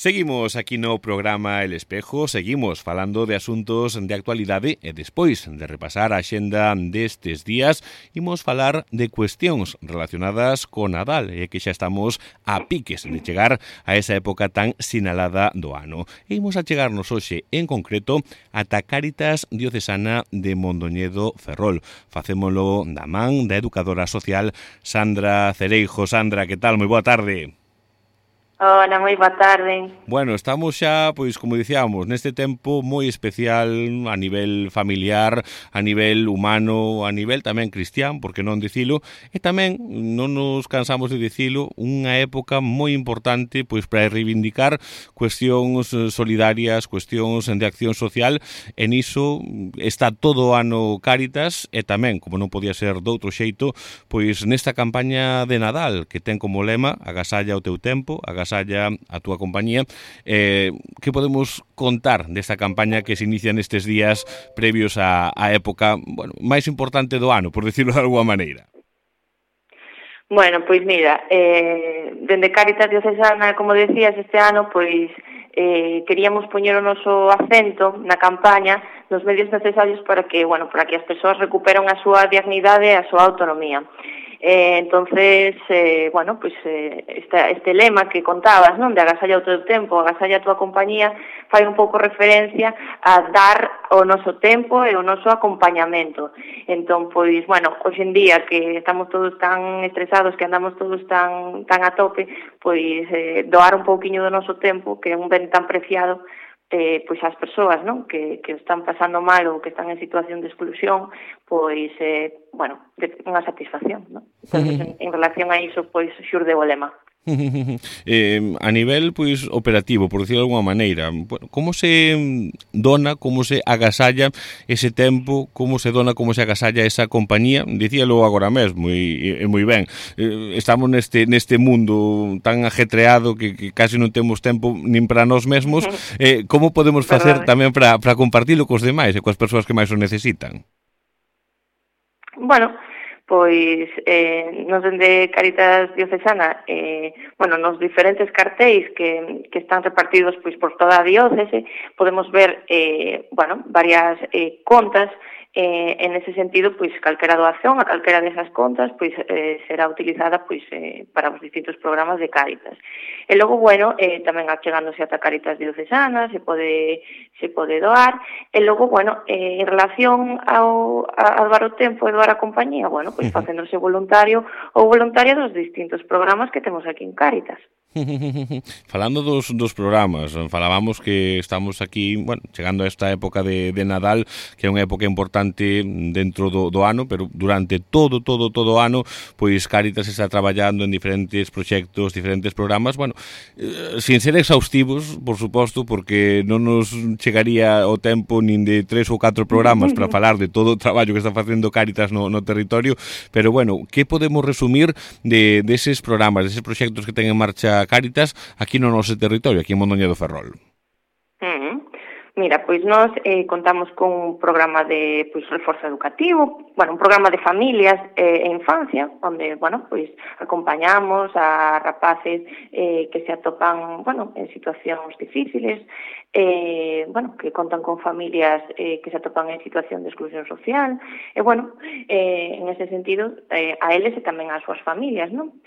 Seguimos aquí no programa El Espejo, seguimos falando de asuntos de actualidade e despois de repasar a xenda destes días, imos falar de cuestións relacionadas con Nadal, e que xa estamos a piques de chegar a esa época tan sinalada do ano. E imos a chegarnos hoxe, en concreto, ata Cáritas Diocesana de Mondoñedo Ferrol. Facémolo da man da educadora social Sandra Cereijo. Sandra, que tal? Moi boa tarde. Hola, moi boa tarde. Bueno, estamos xa, pois, como dicíamos, neste tempo moi especial a nivel familiar, a nivel humano, a nivel tamén cristián, porque non dicilo, e tamén, non nos cansamos de dicilo, unha época moi importante pois para reivindicar cuestións solidarias, cuestións de acción social, en iso está todo o ano Cáritas, e tamén, como non podía ser doutro xeito, pois nesta campaña de Nadal, que ten como lema Agasalla o teu tempo, agasalla Masalla, a túa compañía. Eh, que podemos contar desta campaña que se inicia nestes días previos á, á época bueno, máis importante do ano, por decirlo de alguma maneira? Bueno, pois mira, eh, dende Caritas Diocesana, como decías, este ano, pois eh, queríamos poñer o noso acento na campaña nos medios necesarios para que, bueno, para que as persoas recuperan a súa dignidade e a súa autonomía. Eh, entonces, eh, bueno, pues eh, esta, este lema que contabas, non, de agasalla o teu tempo, agasalla a tua compañía, fai un pouco referencia a dar o noso tempo e o noso acompañamento. Entón, pois, bueno, hoxe en día que estamos todos tan estresados, que andamos todos tan, tan a tope, pois eh, doar un pouquiño do noso tempo, que é un ben tan preciado, eh, pois as persoas non que, que están pasando mal ou que están en situación de exclusión pois eh, bueno, de, unha satisfacción non? Entonces, en, en relación a iso pois xurde o lema eh, a nivel pois operativo, por decirlo de alguma maneira, bueno, como se dona, como se agasalla ese tempo, como se dona, como se agasalla esa compañía, dicíalo agora mesmo e, e moi ben. Eh, estamos neste neste mundo tan ajetreado que, que casi non temos tempo nin para nós mesmos, eh, como podemos facer tamén para para compartilo cos demais e coas persoas que máis o necesitan? Bueno, pois eh, nos dende Caritas Diocesana, eh, bueno, nos diferentes cartéis que, que están repartidos pois por toda a diócese, podemos ver, eh, bueno, varias eh, contas eh, en ese sentido, pois calquera doación a calquera desas contas, pois eh, será utilizada pois eh, para os distintos programas de Caritas. E logo, bueno, eh, tamén achegándose ata Caritas Diocesana, se pode, se pode doar, e logo, bueno, eh, en relación ao, a, a doar o tempo e doar a compañía, bueno, pois facéndose voluntario ou voluntaria dos distintos programas que temos aquí en Cáritas. Falando dos, dos programas, falábamos que estamos aquí, bueno, chegando a esta época de, de Nadal, que é unha época importante dentro do, do ano, pero durante todo, todo, todo o ano, pois Caritas está traballando en diferentes proxectos, diferentes programas, bueno, eh, sin ser exhaustivos, por suposto, porque non nos chegaría o tempo nin de tres ou catro programas para falar de todo o traballo que está facendo Caritas no, no territorio, pero bueno, que podemos resumir de, deses programas, deses proxectos que ten en marcha Cáritas aquí no noso territorio, aquí en Mondoña do Ferrol. Mira, pois nós eh, contamos con un programa de pois, reforzo educativo, bueno, un programa de familias eh, e infancia, onde, bueno, pois acompañamos a rapaces eh, que se atopan, bueno, en situacións difíciles, eh, bueno, que contan con familias eh, que se atopan en situación de exclusión social, e, bueno, eh, en ese sentido, eh, a eles e tamén ás súas familias, non?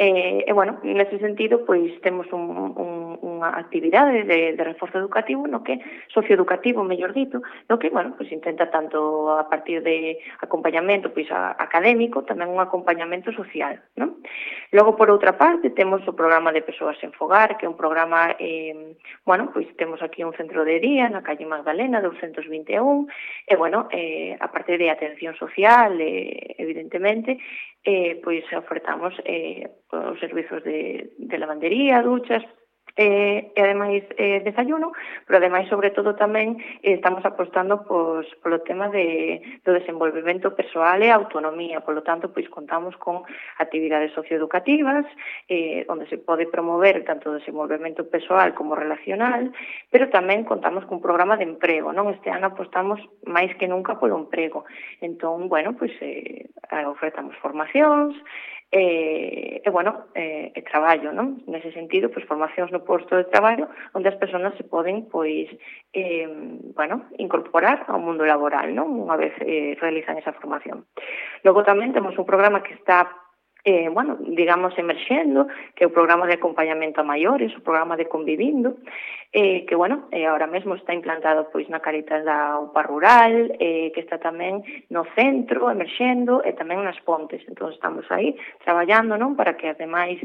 Eh, e bueno, nese sentido, pois temos un, un, unha actividade de, de reforzo educativo no que socioeducativo, mellor dito, no que, bueno, pois intenta tanto a partir de acompañamento pois a, académico, tamén un acompañamento social, non? Logo por outra parte, temos o programa de persoas en fogar, que é un programa eh, bueno, pois temos aquí un centro de día na calle Magdalena 221, e bueno, eh, a parte de atención social, eh, evidentemente, eh, pois ofertamos eh, os servizos de, de lavandería, duchas, eh, e ademais eh, desayuno, pero ademais sobre todo tamén eh, estamos apostando pois, polo tema de, do desenvolvemento persoal e autonomía, polo tanto pois contamos con actividades socioeducativas eh, onde se pode promover tanto o desenvolvemento persoal como relacional, pero tamén contamos cun programa de emprego, non? Este ano apostamos máis que nunca polo emprego. Entón, bueno, pois eh, ofertamos formacións, e, e bueno, e, e traballo, non? Nese sentido, pois formacións no posto de traballo onde as persoas se poden pois eh, bueno, incorporar ao mundo laboral, non? Unha vez eh, realizan esa formación. Logo tamén temos un programa que está eh, bueno, digamos, emerxendo, que é o programa de acompañamento a maiores, o programa de convivindo, eh, que, bueno, eh, ahora mesmo está implantado pois na Caritas da UPA Rural, eh, que está tamén no centro, emerxendo, e tamén nas pontes. Entón, estamos aí traballando, non, para que as demais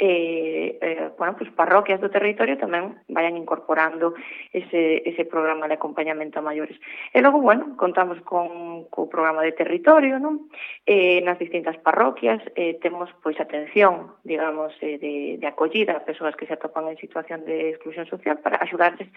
eh, eh, bueno, pues parroquias do territorio tamén vayan incorporando ese, ese programa de acompañamento a maiores. E logo, bueno, contamos con co programa de territorio, non? Eh, nas distintas parroquias eh, temos pois atención, digamos, eh, de, de acollida a persoas que se atopan en situación de exclusión social para axudarles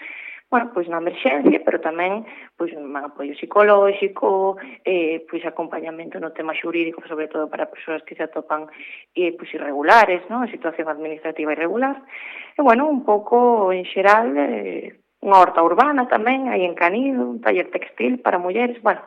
bueno, pois na emerxencia, pero tamén pois un apoio psicolóxico, eh, pois acompañamento no tema xurídico, sobre todo para persoas que se atopan eh, pois irregulares, non? En situación situación administrativa irregular. E, bueno, un pouco en xeral, eh, unha horta urbana tamén, aí en Canido, un taller textil para mulleres, bueno,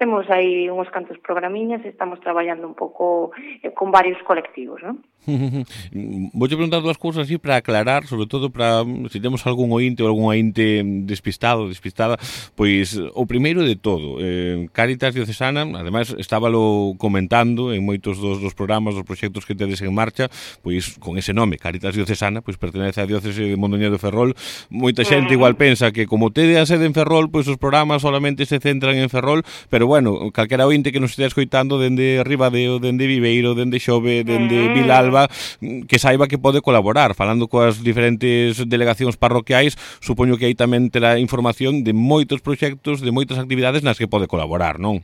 temos aí uns cantos programiñas e estamos traballando un pouco eh, con varios colectivos, non? Voulle preguntar dúas cousas así para aclarar, sobre todo para mm, se si temos algún ointe ou algún ointe mm, despistado, despistada, pois o primeiro de todo, eh, Caritas Diocesana, ademais estábalo comentando en moitos dos, dos programas, dos proxectos que tedes en marcha, pois con ese nome, Caritas Diocesana, pois pertenece á diócese de Mondoñedo de Ferrol, moita xente igual pensa que como tede a sede en Ferrol, pois os programas solamente se centran en Ferrol, pero bueno, calquera ointe que nos estea escoitando dende Ribadeo, dende Viveiro, dende Xove, dende mm. Vilalba, que saiba que pode colaborar, falando coas diferentes delegacións parroquiais, supoño que aí tamén terá información de moitos proxectos, de moitas actividades nas que pode colaborar, non?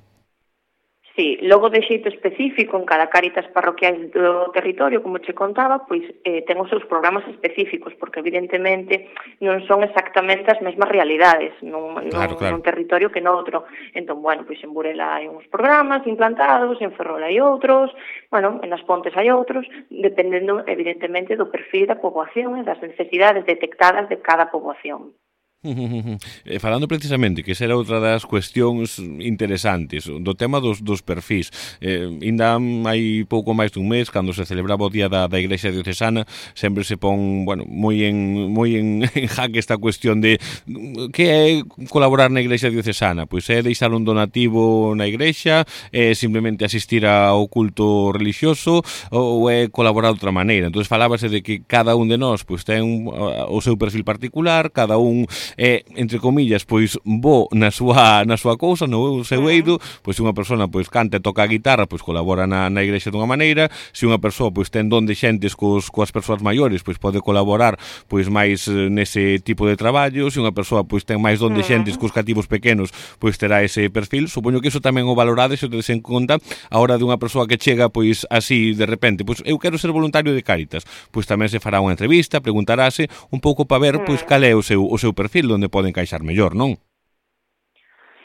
Sí, logo de xeito específico en cada caritas parroquiais do territorio, como che contaba, pois eh, ten os seus programas específicos, porque evidentemente non son exactamente as mesmas realidades nun, claro, nun, claro. nun territorio que noutro. Entón, bueno, pois en Burela hai uns programas implantados, en Ferrol hai outros, bueno, en as Pontes hai outros, dependendo evidentemente do perfil da poboación e das necesidades detectadas de cada poboación. E eh, falando precisamente que será outra das cuestións interesantes do tema dos, dos perfis eh, ainda hai pouco máis dun mes cando se celebraba o día da, da Igrexa Diocesana sempre se pon bueno, moi en, moi en, en jaque esta cuestión de que é colaborar na Igrexa Diocesana? Pois é deixar un donativo na Igrexa é simplemente asistir ao culto religioso ou é colaborar de outra maneira? Entón falábase de que cada un de nós pois ten o seu perfil particular cada un é, entre comillas, pois bo na súa, na súa cousa, no seu eido, pois se unha persona pois canta e toca a guitarra, pois colabora na, na igrexa dunha maneira, se unha persoa pois ten don de xentes cos, coas persoas maiores, pois pode colaborar pois máis eh, nese tipo de traballo, se unha persoa pois ten máis don de xentes cos cativos pequenos, pois terá ese perfil. Supoño que iso tamén o valorades se o tedes en conta a hora dunha persoa que chega pois así de repente, pois eu quero ser voluntario de Cáritas, pois tamén se fará unha entrevista, preguntarase un pouco para ver pois cal é o seu o seu perfil perfil onde pode encaixar mellor, non?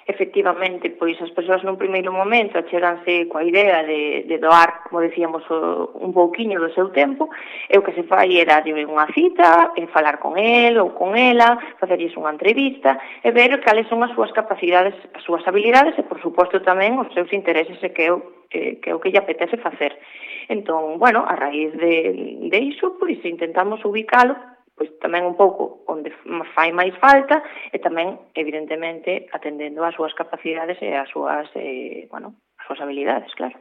Efectivamente, pois as persoas nun primeiro momento acheganse coa idea de, de doar, como decíamos, o, un pouquiño do seu tempo, e o que se fai era de unha cita, en falar con el ou con ela, facerlles unha entrevista, e ver cales son as súas capacidades, as súas habilidades, e, por suposto, tamén os seus intereses e que é o que, que, é o que lle apetece facer. Entón, bueno, a raíz de, de iso, pois intentamos ubicalo pois tamén un pouco onde fai máis falta e tamén, evidentemente, atendendo ás súas capacidades e ás súas, eh, bueno, as súas habilidades, claro.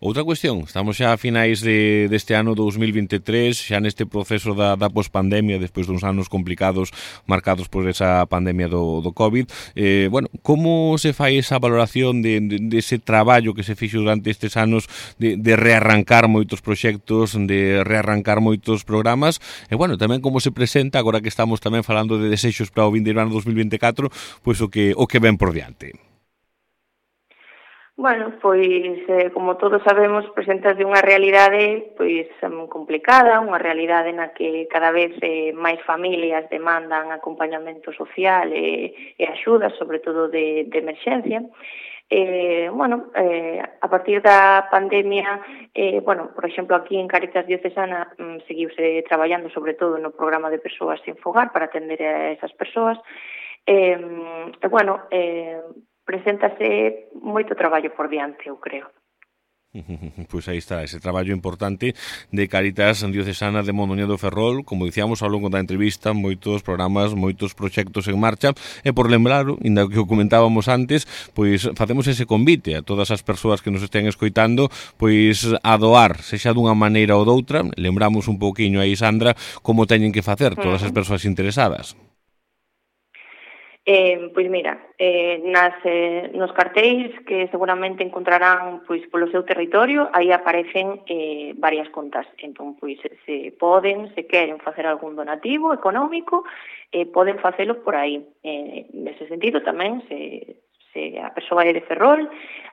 Outra cuestión, estamos xa a finais de, deste ano 2023, xa neste proceso da, da pospandemia, despois duns anos complicados marcados por esa pandemia do, do COVID. Eh, bueno, como se fai esa valoración de, de, de ese traballo que se fixo durante estes anos de, de rearrancar moitos proxectos, de rearrancar moitos programas, e bueno, tamén como se presenta, agora que estamos tamén falando de desexos para o vindeiro ano 2024, pois o que, o que ven por diante. Bueno, pois, eh, como todos sabemos, presentase unha realidade pois mm, complicada, unha realidade na que cada vez eh, máis familias demandan acompañamento social e, e axuda, sobre todo de, de emerxencia. Eh, bueno, eh, a partir da pandemia, eh, bueno, por exemplo, aquí en Caritas Diocesana mm, seguiuse traballando sobre todo no programa de persoas sin fogar para atender a esas persoas. Eh, eh bueno, eh, preséntase moito traballo por diante, eu creo. Pois aí está, ese traballo importante de Caritas Diocesana de Mondoña do Ferrol. Como dicíamos ao longo da entrevista Moitos programas, moitos proxectos en marcha. E por lembrar, inda que o comentábamos antes Pois facemos ese convite a todas as persoas que nos estén escoitando Pois a doar, sexa dunha maneira ou doutra. Lembramos un pouquiño aí, Sandra Como teñen que facer todas as mm. persoas interesadas. Eh, pois mira, eh, nas, eh, nos cartéis que seguramente encontrarán pois polo seu territorio, aí aparecen eh, varias contas. Entón, pois se poden, se queren facer algún donativo económico, eh, poden facelo por aí. Eh, nese sentido tamén se, se a persoa é de Ferrol,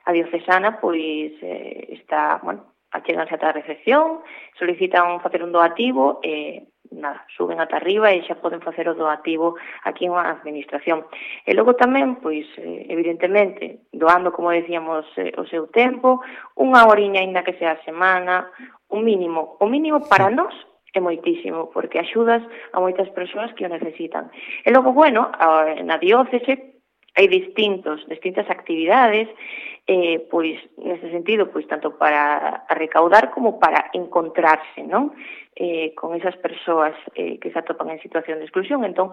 a diocesana pois eh, está, bueno, achéganse ata a recepción, solicitan facer un doativo e eh, nada, suben ata arriba e xa poden facer o doativo aquí na administración. E logo tamén, pois, eh, evidentemente, doando, como decíamos, eh, o seu tempo, unha horiña aínda que sea a semana, un mínimo, o mínimo para nós é moitísimo, porque axudas a moitas persoas que o necesitan. E logo, bueno, na diócese, hai distintos, distintas actividades, eh, pois nese sentido, pois tanto para recaudar como para encontrarse, non? Eh, con esas persoas eh, que se atopan en situación de exclusión. Entón,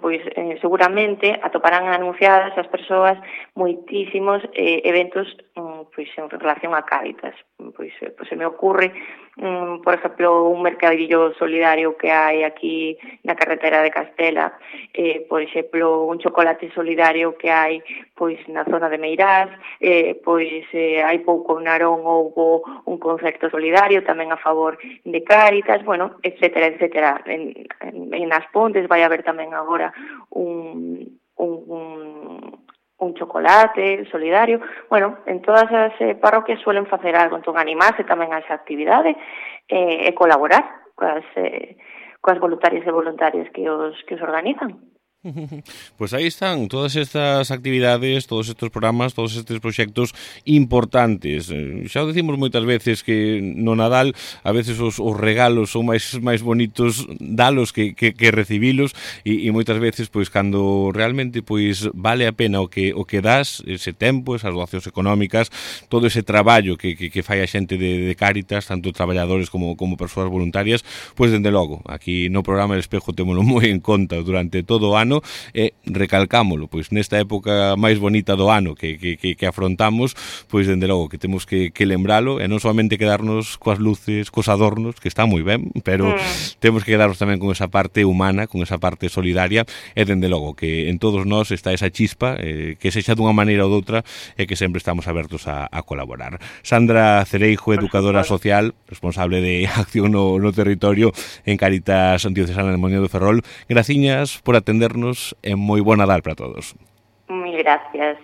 pois eh, seguramente atoparán anunciadas as persoas moitísimos eh, eventos mm, pois en relación a Cáritas. Pois, eh, pois se me ocurre mm, por exemplo, un mercadillo solidario que hai aquí na carretera de Castela, eh, por exemplo, un chocolate solidario que hai pois na zona de Meirás, eh, pois eh, hai pouco en Narón houbo un concerto solidario tamén a favor de Cáritas, bueno, etcétera, etcétera. En, en, en as Pontes vai haber tamén agora un, un, un un chocolate solidario. Bueno, en todas as eh, parroquias suelen facer algo, entón animarse tamén a esa actividade eh, e colaborar coas, eh, coas voluntarias e voluntarias que os, que os organizan. Pues aí están todas estas actividades, todos estes programas, todos estes proxectos importantes. Eh, Xa o decimos moitas veces que no Nadal a veces os, os regalos son máis máis bonitos dalos que, que, que recibilos e, e moitas veces pois cando realmente pois vale a pena o que o que das ese tempo, esas doacións económicas, todo ese traballo que, que, que fai a xente de, de Cáritas, tanto traballadores como como persoas voluntarias, pois dende logo, aquí no programa El Espejo témolo moi en conta durante todo o ano ano e recalcámolo, pois nesta época máis bonita do ano que, que, que, que afrontamos, pois dende logo que temos que, que lembralo e non solamente quedarnos coas luces, cos adornos, que está moi ben, pero mm. temos que quedarnos tamén con esa parte humana, con esa parte solidaria e dende logo que en todos nós está esa chispa eh, que sexa dunha maneira ou doutra e que sempre estamos abertos a, a colaborar. Sandra Cereijo, educadora social, responsable de acción no, no territorio en Caritas Diocesana de Moñedo Ferrol. Graciñas por atendernos escucharnos. Eh, muy buen Nadal para todos. Muy gracias.